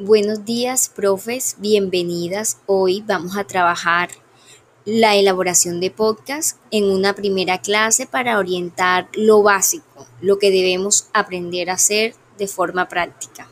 Buenos días, profes, bienvenidas. Hoy vamos a trabajar la elaboración de podcast en una primera clase para orientar lo básico, lo que debemos aprender a hacer de forma práctica.